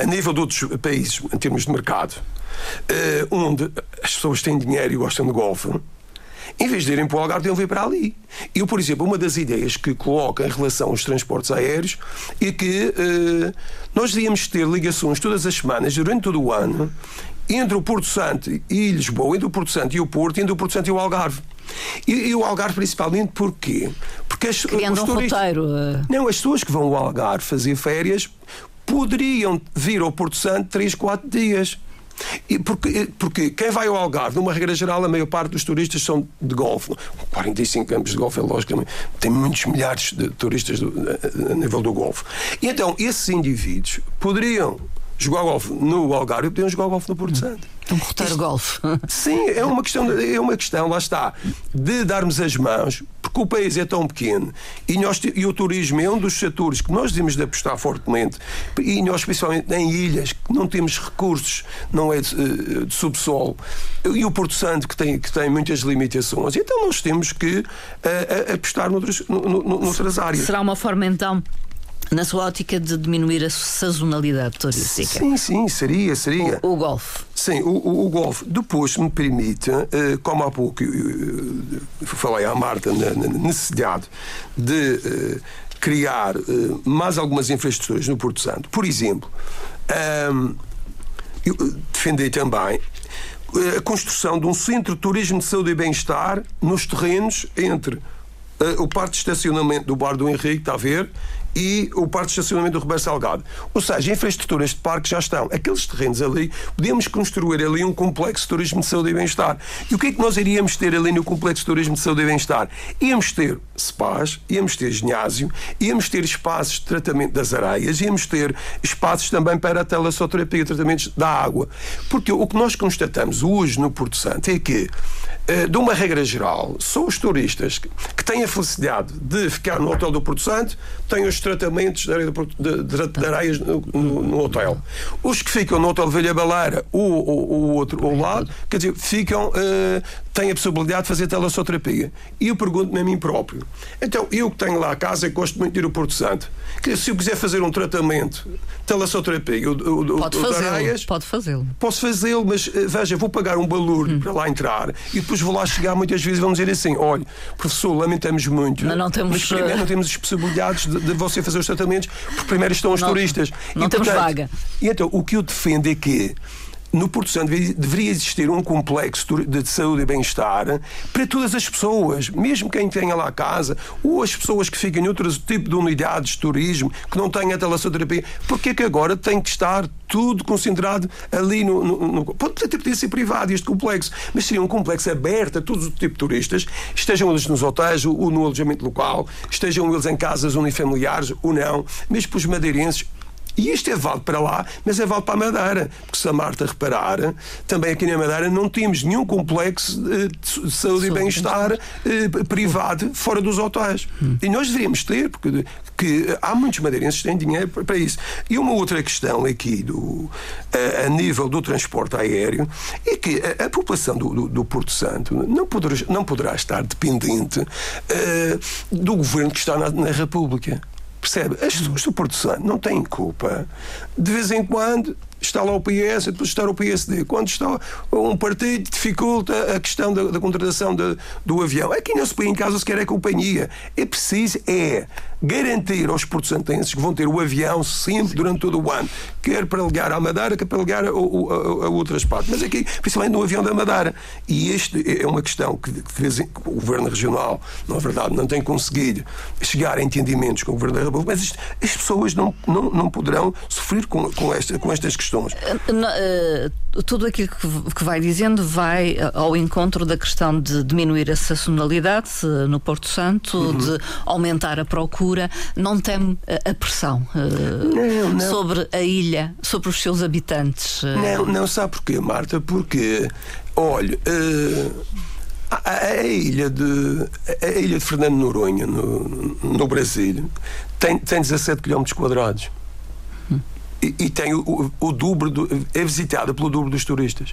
a nível de outros países, em termos de mercado, uh, onde as pessoas têm dinheiro e gostam de golfe, em vez de irem para o Algarve, deviam vir para ali. Eu, por exemplo, uma das ideias que coloco em relação aos transportes aéreos é que uh, nós devíamos ter ligações todas as semanas, durante todo o ano, entre o Porto Santo e Lisboa, entre o Porto Santo e o Porto, entre o Porto Santo e o Algarve. E, e o Algarve principalmente porquê? Porque as, Criando os um turistas, roteiro. Eh. Não, as pessoas que vão ao Algarve fazer férias poderiam vir ao Porto Santo 3, 4 dias. E porque, porque quem vai ao Algarve, numa regra geral, a maior parte dos turistas são de golfe. 45 campos de golfe é lógico, tem muitos milhares de turistas do, a, a nível do golfe. E então, esses indivíduos poderiam jogar golfe no Algarve e podiam jogar golfe no Porto Santo. Um roteiro golfe. Sim, é uma questão, é uma questão, lá está, de darmos as mãos, porque o país é tão pequeno e, nós, e o turismo é um dos setores que nós devemos de apostar fortemente, e nós, principalmente em ilhas, que não temos recursos, não é de, eh, de subsolo, e o Porto Santo, que tem, que tem muitas limitações. Então nós temos que uh, apostar noutras, noutras áreas. Será uma forma, então, na sua ótica de diminuir a sazonalidade turística. Sim, sim, seria, seria. O, o golfe. Sim, o, o, o golfe. Depois, me permite, uh, como há pouco falei à Marta na, na necessidade de uh, criar mais algumas infraestruturas no Porto Santo. Por exemplo, um, eu defendi também a construção de um centro de turismo de saúde e bem-estar nos terrenos entre o parque de estacionamento do Bar do Henrique, está a ver, e o parque de estacionamento do Roberto Salgado. Ou seja, infraestruturas de parque já estão. Aqueles terrenos ali, podemos construir ali um complexo de turismo de saúde e bem-estar. E o que é que nós iríamos ter ali no complexo de turismo de saúde e bem-estar? Íamos ter spas, íamos ter ginásio, íamos ter espaços de tratamento das areias, íamos ter espaços também para a telassoterapia, tratamentos da água. Porque o que nós constatamos hoje no Porto Santo é que de uma regra geral, são os turistas que têm a felicidade de ficar no Hotel do Porto Santo, têm os tratamentos de, Porto, de, de, de areias no, no, no, hotel. Os que ficam no Hotel Velha Baleira ou o outro ao lado, quer dizer, ficam, uh, têm a possibilidade de fazer telassoterapia. E eu pergunto-me a mim próprio. Então, eu que tenho lá a casa, gosto muito de ir ao Porto Santo. Dizer, se eu quiser fazer um tratamento, telassoterapia, o, o, pode fazê-lo. Pode fazê-lo. Posso fazê-lo, mas uh, veja, vou pagar um balúrdio hum. para lá entrar e depois vou lá chegar muitas vezes e vão dizer assim: olha, professor, lamentamos muito, mas não temos, mas primeiro não temos as possibilidades de, de você fazer os tratamentos, porque primeiro estão os não, turistas. Não e, temos portanto, vaga. E então, o que eu defendo é que no Porto Santo deveria existir um complexo de saúde e bem-estar para todas as pessoas, mesmo quem tenha lá casa, ou as pessoas que ficam em outro tipo de unidades de turismo, que não têm a telassoterapia. Porque é que agora tem que estar tudo concentrado ali no. no, no pode até poder ser privado este complexo, mas seria um complexo aberto a todos os tipos de turistas, estejam eles nos hotéis ou no alojamento local, estejam eles em casas unifamiliares ou não, mesmo para os madeirenses e isto é válido para lá, mas é válido para a Madeira. Porque se a Marta reparar, também aqui na Madeira não temos nenhum complexo de saúde e bem-estar eh, privado fora dos hotéis. Hum. E nós deveríamos ter, porque que há muitos madeirenses que têm dinheiro para isso. E uma outra questão aqui do, a, a nível do transporte aéreo é que a, a população do, do, do, Porto Santo não poderá, não poderá estar dependente uh, do governo que está na, na República. Percebe? As pessoas do Porto Santo não têm culpa. De vez em quando está lá o PS, depois está o PSD. Quando está um partido, dificulta a questão da, da contratação de, do avião. Aqui não se põe em casa sequer a companhia. É preciso é garantir aos porto-santenses que vão ter o avião sempre durante todo o ano, quer para ligar à Madeira, quer para ligar a, a, a outras partes. Mas aqui, principalmente no avião da Madeira. E este é uma questão que, que o Governo Regional, na verdade, não tem conseguido chegar a entendimentos com o Governo da República, mas isto, as pessoas não, não, não poderão sofrer com, com, esta, com estas questões. Uh, tudo aquilo que, vai dizendo vai ao encontro da questão de diminuir a sazonalidade no Porto Santo, uhum. de aumentar a procura não teme a pressão não, não. sobre a ilha, sobre os seus habitantes? Não, não sabe porquê, Marta? Porque, olha. Uh... A, a, ilha de a ilha de Fernando Noronha no, no Brasil tem, tem 17 km quadrados e, tem o, o dobro, do, é visitada pelo dobro dos turistas.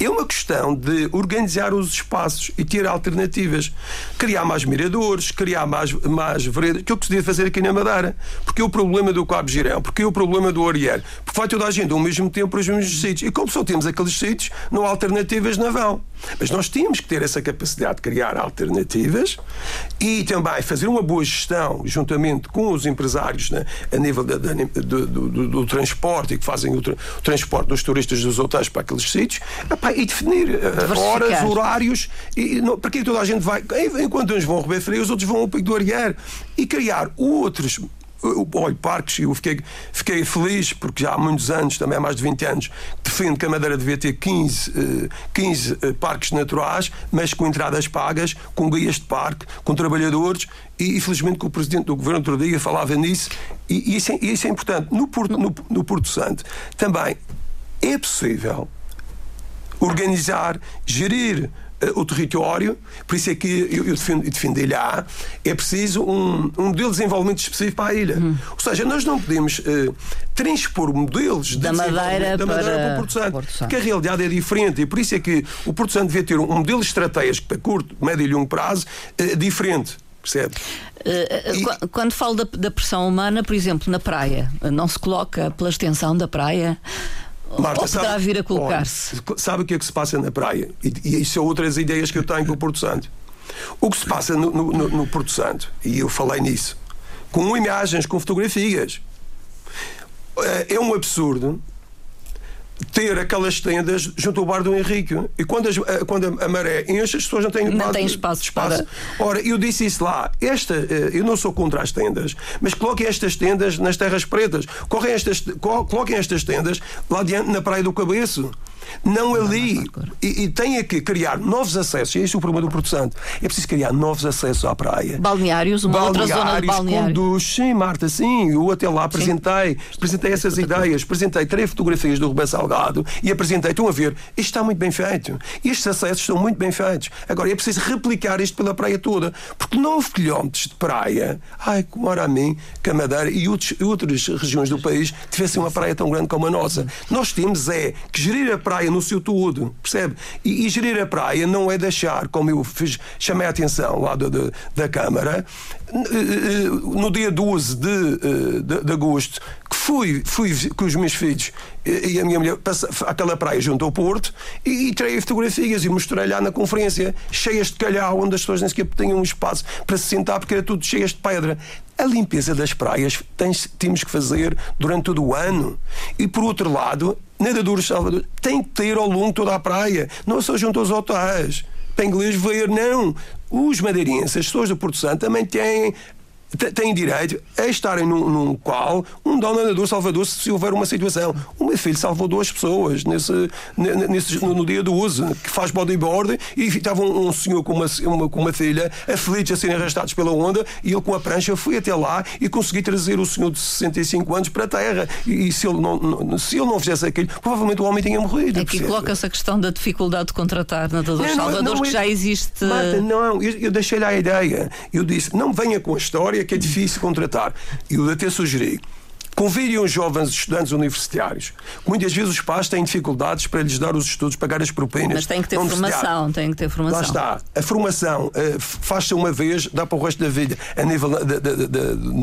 É uma questão de organizar os espaços e ter alternativas. Criar mais miradores, criar mais, mais veredas, que se devia fazer aqui na Madeira. Porque é o problema do Cabo Girão, porque é o problema do Oriel, porque vai toda a gente ao mesmo tempo para os mesmos sítios. E como só temos aqueles sítios, não há alternativas, não vão. Mas nós temos que ter essa capacidade de criar alternativas e também fazer uma boa gestão, juntamente com os empresários né, a nível da, da, do, do, do, transporte e que fazem o, tra o, transporte dos turistas dos hotéis para aqueles sítios epá, e definir uh, horas, horários, e, não, porque toda a gente vai, enquanto uns vão ao Rebé Frio, os outros vão ao Pico do Arier e criar outros olha, parques, eu fiquei, fiquei feliz porque já há muitos anos, também há mais de 20 anos, defendo que a Madeira devia ter 15, 15 eh, eh, parques naturais, mas com entradas pagas, com guias de parque, com trabalhadores, e infelizmente que o Presidente do Governo outro dia falava nisso, e, isso, é, isso é importante. No Porto, no, no Porto Santo também é possível organizar, gerir o território, por isso é que eu, eu defendo, defendo a ilha é preciso um, um modelo de desenvolvimento específico para a ilha. Hum. Ou seja, nós não podemos uh, transpor modelos da Madeira, da Madeira para, para o Porto Santo, Porto Santo, porque a realidade é diferente e por isso é que o Porto Santo devia ter um, modelo estratégico para curto, médio e longo prazo uh, diferente. Percebe? Uh, quando falo da, da pressão humana, por exemplo, na praia, não se coloca pela extensão da praia Marta, ou poderá sabe, vir a colocar-se? Sabe o que é que se passa na praia? E, e isso são outras ideias que eu tenho com o Porto Santo. O que se passa no, no, no Porto Santo, e eu falei nisso, com imagens, com fotografias, é, é um absurdo ter aquelas tendas junto ao bar do Henrique. E quando, as, eh, quando a maré enche, as pessoas não têm, não têm espaço, espaço. Para... Ora, eu disse isso lá. Esta, eh, eu não sou contra as tendas, mas coloquem estas tendas nas terras pretas. Coloquem estas, coloquem estas tendas lá diante na Praia do Cabeço não ali. E, e tem que criar novos acessos. E este é o problema do Porto Santo. É preciso criar novos acessos à praia. Balneários, uma balneários, outra zona de balneário. Conduz. Sim, Marta, sim. Eu até lá apresentei, sim. apresentei essas ideias, apresentei três fotografias do Rubén Salgado e apresentei, estão a ver, isto está muito bem feito. Estes acessos estão muito bem feitos. Agora é preciso replicar isto pela praia toda. Porque 9 quilómetros de praia, ai, como era a mim, que a Madeira e outros, outras regiões do país tivessem uma praia tão grande como a nossa. Nós temos é que gerir a praia praia no seu todo, percebe? E, e, gerir a praia não é deixar, como eu fiz, chamei a atenção lá do, da Câmara, no dia 12 de, eh, de, de, agosto, que fui, fui com os meus filhos e a minha mulher aquela praia junto ao Porto e, e tirei fotografias e mostrei lá na conferência, cheias de calhau, onde as pessoas nem sequer tinham espaço para se sentar porque era tudo cheias de pedra. A limpeza das praias tens, temos que fazer durante todo o ano. E por outro lado, nadadores Salvador tem que ter ao longo de toda a praia, não só junto aos hotéis. Para inglês ver, não. Os madeirenses, as pessoas do Porto Santo, também têm têm direito a estarem num, num qual um dono nadador salvador se houver uma situação. O meu filho salvou duas pessoas nesse, nesse, no, no dia do uso, que faz bodyboard e estava um, um senhor com uma, uma, com uma filha aflitos a serem arrastados pela onda e ele com a prancha foi até lá e consegui trazer o senhor de 65 anos para a terra. E, e se, ele não, não, se ele não fizesse aquilo, provavelmente o homem tinha morrido. Aqui coloca-se a questão da dificuldade de contratar nadadores salvadores que já existe. Marta, não, eu, eu deixei-lhe a ideia. Eu disse, não venha com a história que é difícil contratar. E eu até sugeri Convidem os jovens estudantes universitários. Muitas vezes os pais têm dificuldades para lhes dar os estudos, pagar as propinas. Mas tem que ter formação, tem que ter formação. Lá está. A formação uh, faz-se uma vez, dá para o resto da vida, a nível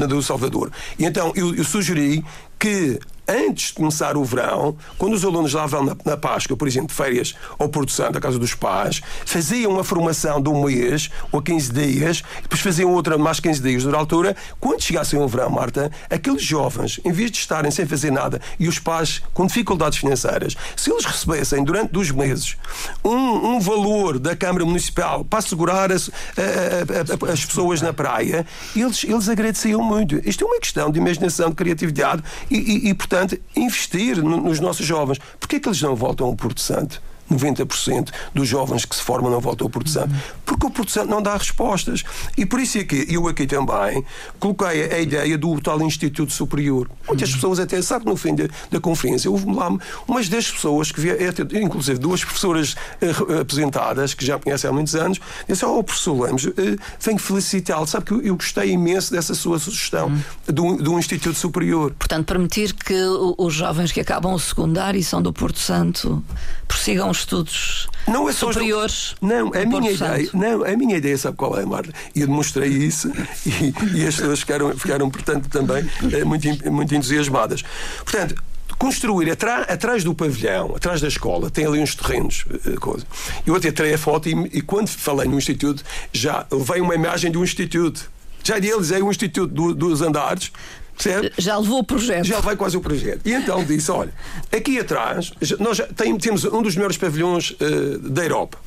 do Salvador. E então eu, eu sugeri que antes de começar o verão, quando os alunos lá vão na, na Páscoa, por exemplo, de férias ao Porto Santo, casa dos pais, faziam uma formação de um mês ou 15 dias, depois faziam outra mais 15 dias durante a altura. Quando chegassem ao verão, Marta, aqueles jovens, em vez de estarem sem fazer nada e os pais com dificuldades financeiras, se eles recebessem durante dois meses um, um valor da Câmara Municipal para assegurar as, a, a, a, as pessoas na praia, eles, eles agradeciam muito. Isto é uma questão de imaginação, de criatividade e, e, e portanto, investir nos nossos jovens. Porquê é que eles não voltam ao Porto Santo? 90% dos jovens que se formam não voltam ao Porto Santo. Porque o Porto Santo não dá respostas. E por isso é que eu aqui também coloquei a ideia do tal Instituto Superior. Muitas pessoas até sabem no fim da, conferência houve lá umas 10 pessoas que vieram, inclusive duas professoras uh, apresentadas, que já conhecem há muitos anos, disseram, oh professor Lemos, uh, venho felicitá-lo. Sabe que eu, eu, gostei imenso dessa sua sugestão hum. do, do Instituto Superior. Portanto, permitir que os jovens que acabam o secundário e são do Porto Santo prossigam estudos não é superiores. Não, a minha ideia, não, a minha ideia, sabe qual é, Marta? E eu demonstrei isso e, e as pessoas ficaram, ficaram, portanto, também eh, muito, muito entusiasmadas. Portanto, construir atrás do pavilhão, atrás da escola, tem ali uns terrenos. Uh, coisa. Eu até tirei a foto e, e, quando falei no Instituto, já levei uma imagem do Instituto. Já idealizei o Instituto do, dos Andares. Percebe? Já levou o projeto. Já levei quase o projeto. E então disse: olha, aqui atrás nós já tem, temos um dos melhores pavilhões uh, da Europa.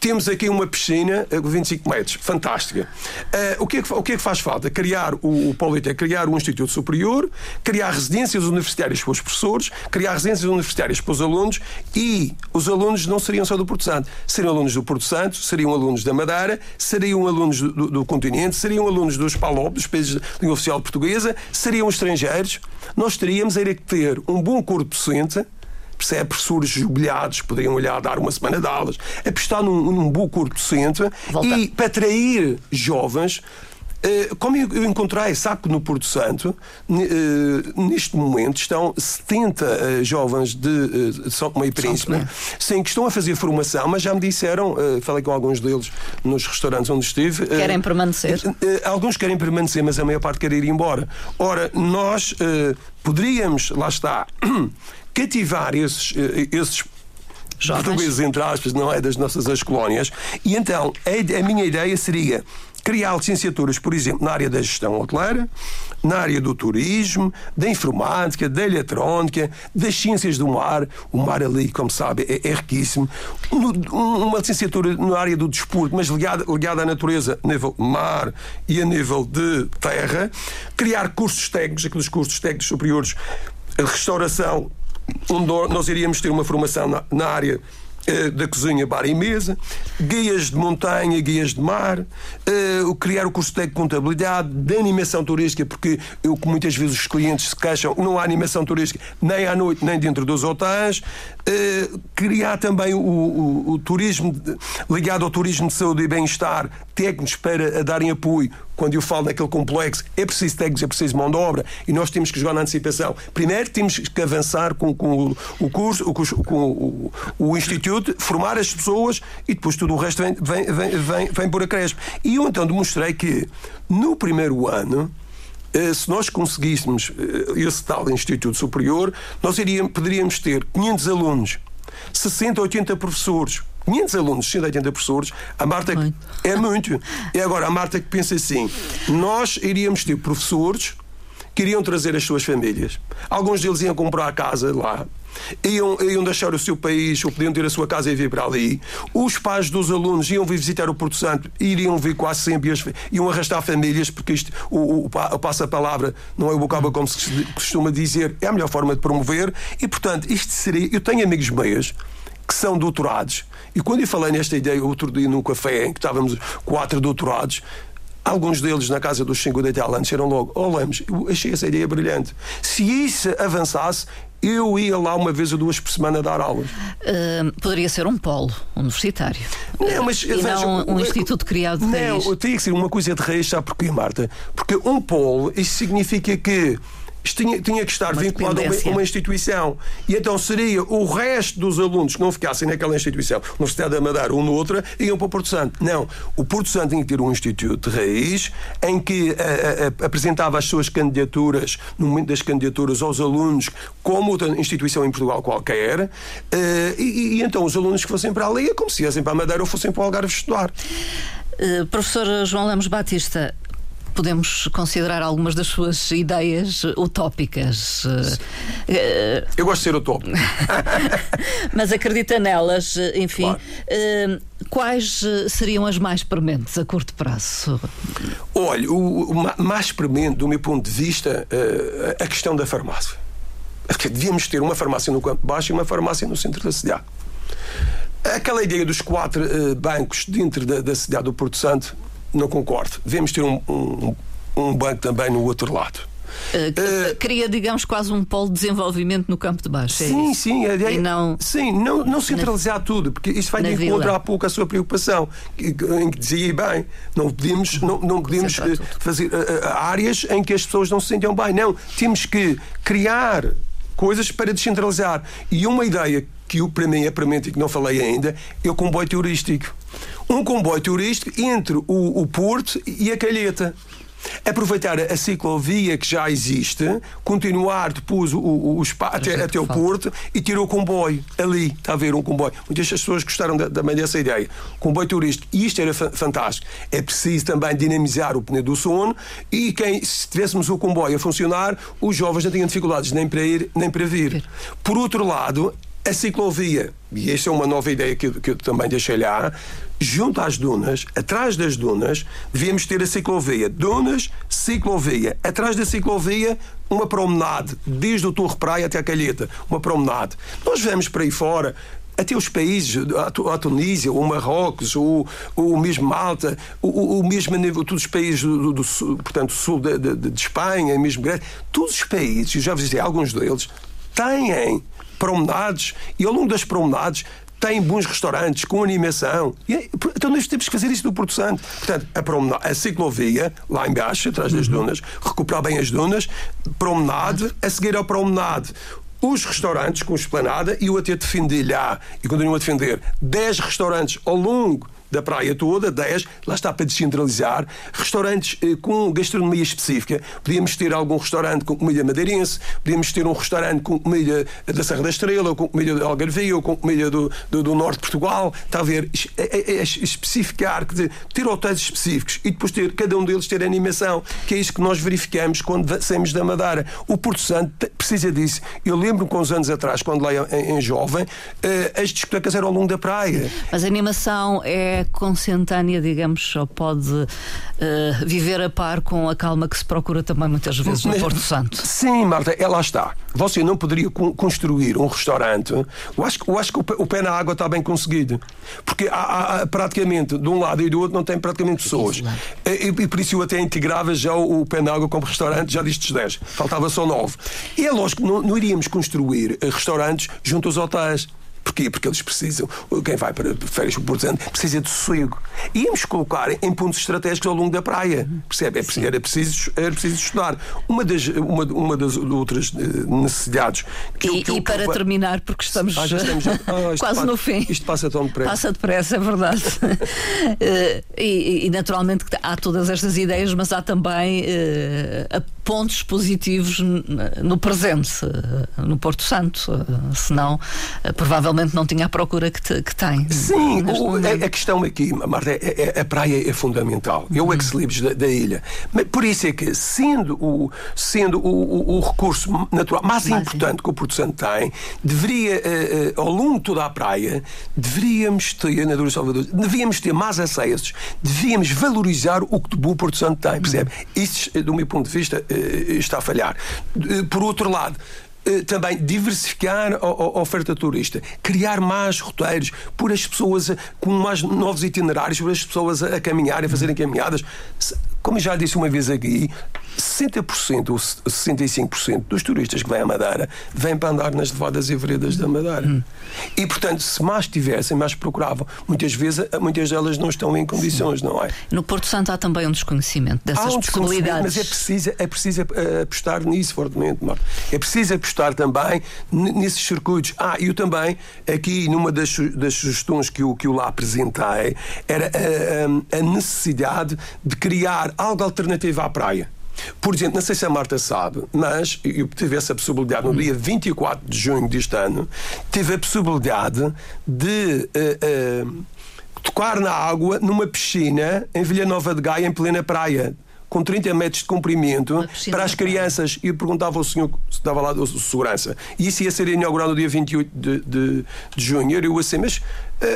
Temos aqui uma piscina a 25 metros, fantástica. Uh, o, que é que, o que é que faz falta? Criar o, o Politécnico, criar um Instituto Superior, criar residências universitárias para os professores, criar residências universitárias para os alunos e os alunos não seriam só do Porto Santo. Seriam alunos do Porto Santo, seriam alunos da Madeira, seriam alunos do, do, do continente, seriam alunos dos PALOP, dos países de língua oficial portuguesa, seriam estrangeiros. Nós teríamos que ter um bom corpo docente percebe? Professores jubilados poderiam olhar dar uma semana de aulas, apostar num, num bom curso docente Volta. e para atrair jovens eh, como eu encontrei, sabe que no Porto Santo, eh, neste momento, estão 70 eh, jovens de São Tomé e Príncipe, sim, que estão a fazer formação, mas já me disseram, falei com alguns deles nos restaurantes onde estive. Querem permanecer? Alguns querem permanecer, mas a maior parte quer ir embora. Ora, nós poderíamos, lá está, cativar esses, eh, esses portugueses, entre aspas, não é? Das nossas ex-colónias. E então, a, a minha ideia seria criar licenciaturas, por exemplo, na área da gestão hoteleira, na área do turismo, da informática, da eletrónica, das ciências do mar. O mar ali, como sabe, é, é riquíssimo. Uma licenciatura na área do desporto, mas ligada, ligada à natureza, a nível mar e a nível de terra. Criar cursos técnicos, aqueles cursos técnicos superiores, restauração, onde nós iríamos ter uma formação na, na área eh, da cozinha, bar e mesa, guias de montanha, guias de mar, uh, criar o curso de contabilidade, de animação turística, porque eu, muitas vezes os clientes se queixam, não há animação turística nem à noite, nem dentro dos hotéis, uh, criar também o, o, o turismo ligado ao turismo de saúde e bem-estar, técnicos para darem apoio quando eu falo naquele complexo, é preciso técnicos, é preciso mão de obra e nós temos que jogar na antecipação. Primeiro temos que avançar com, com o curso, o, curso, com o, o, Instituto, formar as pessoas e depois tudo o resto vem, vem, vem, vem, vem por acréscimo. E eu então demonstrei que no primeiro ano, eh, se nós conseguíssemos eh, esse tal Instituto Superior, nós iríamos, poderíamos ter 500 alunos, 60, 80 professores, 500 alunos, 180 professores, a Marta muito. é muito. E agora a Marta que pensa assim: nós iríamos ter professores que iriam trazer as suas famílias. Alguns deles iam comprar a casa lá. Iam, iam deixar o seu país ou podiam ter a sua casa e vir para ali. Os pais dos alunos iam vir visitar o Porto Santo iriam vir quase sempre, iam arrastar famílias, porque isto, o, o, o passa-palavra não é o bocaba como se costuma dizer, é a melhor forma de promover. E portanto, isto seria. Eu tenho amigos meios que são doutorados. E quando eu falei nesta ideia outro dia num café em que estávamos quatro doutorados, Alguns deles, na casa dos 50 anos, disseram logo: Oh, Lemos, eu achei essa ideia brilhante. Se isso avançasse, eu ia lá uma vez ou duas por semana dar aulas. Uh, poderia ser um polo universitário. Não, mas, e veja, não um instituto criado de não, raiz. Teria que ser uma coisa de raiz, sabe porquê, Marta? Porque um polo, isso significa que isto tinha, tinha que estar uma vinculado a uma, uma, instituição. E então seria o resto dos alunos que não ficassem naquela instituição, Universidade da Madeira ou noutra, iam para o Porto Santo. Não. O Porto Santo tinha que ter um instituto de raiz em que a, eh, a, eh, eh, apresentava as suas candidaturas, no momento das candidaturas, aos alunos, como outra instituição em Portugal qualquer, uh, e, e, então os alunos que fossem para ali, é como se fossem para a Madeira ou fossem para o Algarve estudar. Uh, professor João Lemos Batista, podemos considerar algumas das suas ideias utópicas. Eu gosto de ser utópico. Mas acredita nelas, enfim. Claro. Eh, quais seriam as mais prementes a curto prazo? Olha, o, mais premente, do meu ponto de vista, eh, a questão da farmácia. Porque devíamos ter uma farmácia no campo baixo e uma farmácia no centro da cidade. Aquela ideia dos quatro bancos dentro da, da cidade do Porto Santo não concordo. Devemos ter um, um, um banco também no outro lado. Uh, uh, queria, digamos, quase um polo de desenvolvimento no campo de baixo. É sim, sim. É, e não, sim, não, não centralizar na, tudo, porque isso vai de encontro há pouco a sua preocupação, em que dizia bem, não podemos, não, não podemos uh, fazer áreas em que as pessoas não se sentem bem. Não, temos que criar coisas para descentralizar. E uma ideia que para mim é premente e que não falei ainda é o comboio turístico. Um comboio turístico entre o, o Porto e a Calheta. aproveitar a ciclovia que já existe, continuar depois o, o, o até, até o Porto e tirar o comboio ali. Está a ver um comboio. Muitas pessoas gostaram também dessa ideia. Comboio turístico. E isto era fantástico. É preciso também dinamizar o pneu do sono e quem, se tivéssemos o comboio a funcionar, os jovens não tinham dificuldades nem para ir nem para vir. Por outro lado, a ciclovia, e esta é uma nova ideia que, que eu também deixei lá, junto às dunas, atrás das dunas, devíamos ter a ciclovia. Dunas, ciclovia. Atrás da ciclovia, uma promenade, desde o Torre Praia até a Calheta. Uma promenade. Nós vemos para aí fora até os países, a Tunísia, o Marrocos, o, o mesmo Malta, o, o mesmo nível, todos os países do, do sul, portanto, sul de, de, de Espanha, mesmo Grécia, todos os países, já visitei alguns deles, têm promenades e ao longo das promenades tem bons restaurantes com animação. E, é, então nós temos que fazer isso no Porto Santo. Portanto, a, promenade, a ciclovia, lá embaixo, atrás das uhum. dunas, recuperar bem as dunas, promenade, a seguir ao promenade, os restaurantes com esplanada e eu até defendi lá e continuo a defender 10 restaurantes ao longo da praia toda, 10, lá está para descentralizar, restaurantes eh, com gastronomia específica. Podíamos ter algum restaurante com comida madeirense, podíamos ter um restaurante com comida da Serra da Estrela, ou com comida de Algarvia, ou com comida do, do, do Norte de Portugal. Está a ver? É, é, é especificar, dizer, ter hotéis específicos e depois ter, cada um deles ter animação, que é isso que nós verificamos quando saímos da Madeira. O Porto Santo precisa disso. Eu lembro-me com uns anos atrás, quando lá em, em jovem, eh, as discotecas eram ao longo da praia. Mas a animação é consentânea, digamos, ou pode uh, viver a par com a calma que se procura também muitas vezes no Porto Santo? Sim, Marta, ela está. Você não poderia construir um restaurante. Eu acho, eu acho que o pé na água está bem conseguido. Porque há, há praticamente, de um lado e do outro, não tem praticamente pessoas. E, e, por isso eu até integrava já o, o pé na água como restaurante, já disse 10. Faltava só 9. E é lógico que não, não iríamos construir restaurantes junto aos hotéis. Porquê? Porque eles precisam, quem vai para férias por exemplo, precisa de sossego. Íamos colocar em pontos estratégicos ao longo da praia. Percebe? É era, preciso, era preciso estudar. Uma das, uma, uma das outras eh, necessidades. Que e, eu, que e para terminar, porque estamos, ah, estamos ah, quase passa, no fim. Isto passa tão depressa. Passa depressa, é verdade. Eh, e, e, naturalmente há todas estas ideias, mas há também uh, pontos positivos no presente, no Porto Santo. senão, provavelmente provavelmente não tinha a procura que, te, que tem. Sim, o, a, a, questão aqui, Marta, é, é, a praia é fundamental. É que se livres da, da, ilha. Mas por isso é que, sendo o, sendo o, o, o recurso natural mais, mais importante é. que o Porto Santo tem, deveria, uh, uh, ao longo de toda a praia, deveríamos ter, na Dura Salvador, devíamos ter mais acessos, devíamos valorizar o que o Porto Santo tem, percebe? Isso, do meu ponto de vista, uh, está a falhar. Por outro lado, também diversificar a, a, oferta turista, criar mais roteiros, pôr as pessoas com mais novos itinerários, pôr as pessoas a, a caminharem, a fazerem caminhadas. Como já disse uma vez aqui, 60% ou 65% dos turistas que vêm à Madeira vêm para andar nas levadas e veredas da Madeira. Hum. E, portanto, se mais tivessem, mais procuravam. Muitas vezes, muitas delas não estão em condições, Sim. não é? No Porto Santo há também um desconhecimento dessas há um possibilidades. Mas é preciso, é preciso eh, apostar nisso fortemente, Marta. É preciso apostar também nesses circuitos. Ah, eu também, aqui, numa das, das sugestões que eu, que eu lá apresentei, era a, a, a necessidade de criar algo alternativo à praia. Por exemplo, não sei se a Marta sabe, mas eu tive essa possibilidade no dia 24 de junho deste ano, tive a possibilidade de uh, uh, tocar na água numa piscina em Vila Nova de Gaia, em plena praia com 30 metros de comprimento para as crianças. E perguntava ao senhor se estava lá de segurança. E isso ia ser inaugurado no dia 28 de, de, de junho. E eu assim, mas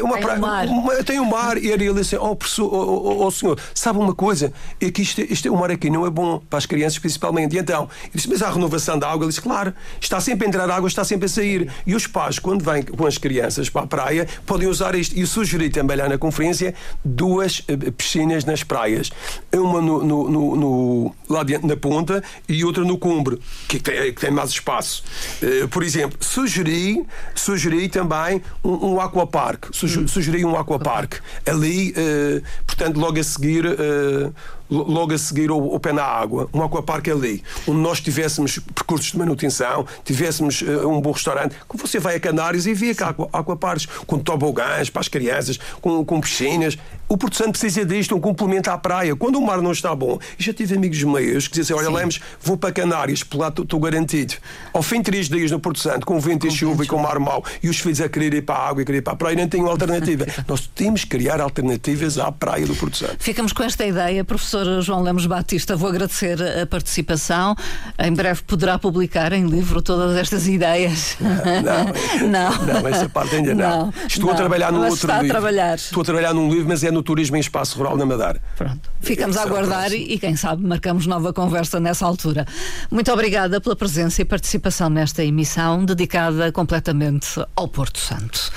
uma tem praia, um mar. Uma, tem um mar. E ele disse: oh, oh, oh, oh, senhor, sabe uma coisa? É que isto, isto, o mar aqui não é bom para as crianças, principalmente. E então, ele disse: Mas há renovação da água? Ele disse: Claro, está sempre a entrar água, está sempre a sair. E os pais, quando vêm com as crianças para a praia, podem usar isto. E eu sugeri também lá na conferência duas eh, piscinas nas praias. Uma no, no, no, no lá dentro na ponta e outra no cumbre, que tem, que tem mais espaço. Uh, por exemplo, sugeri, sugeri também um, um aquapark Hum. sugeri um aquapark ali, uh, portanto, logo a seguir. Logo a seguir ao, ao pé na água, um aquapark ali, onde nós tivéssemos percursos de manutenção, tivéssemos uh, um bom restaurante, como você vai a Canários e vê que há aquaparks com tobogãs para as crianças, com, com piscinas. O Porto Santo precisa disto, um complemento à praia. Quando o mar não está bom, e já tive amigos meus que dizem: Olha, Sim. Lemos, vou para Canárias, por lá estou garantido. Ao fim de três dias no Porto Santo, com vento e chuva e com mar mau, e os filhos a querer ir para a água e querer ir para a praia, não tenho alternativa. Nós temos que criar alternativas à praia do Porto Santo. Ficamos com esta ideia, professor João Lemos Batista. Vou agradecer a participação. Em breve poderá publicar em livro todas estas ideias. Não, não, não. não essa parte ainda não. não Estou não, a trabalhar num outro livro. A trabalhar. Estou a trabalhar num livro, mas é no turismo em espaço rural na Madeira. Pronto. Ficamos a aguardar e, quem sabe, marcamos nova conversa nessa altura. Muito obrigada pela presença e participação nesta emissão dedicada completamente ao Porto Santo.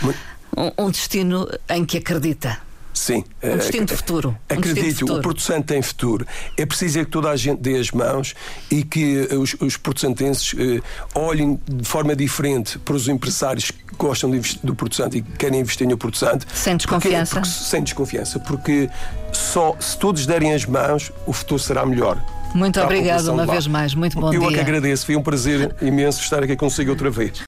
Um, um destino em que acredita. Sim. Um destino de futuro. Acredito, um de o Porto Santo tem futuro. É preciso é que toda a gente dê as mãos e que eh, os, os eh, olhem de forma diferente para os empresários que gostam do Porto Santo e querem investir no Porto Santo. Sem desconfiança? Porque, porque, sem desconfiança, porque só se todos derem as mãos, o futuro será melhor. Muito obrigado uma vez mais. Muito bom Eu dia. Eu é que agradeço. Foi um prazer imenso estar aqui consigo outra vez.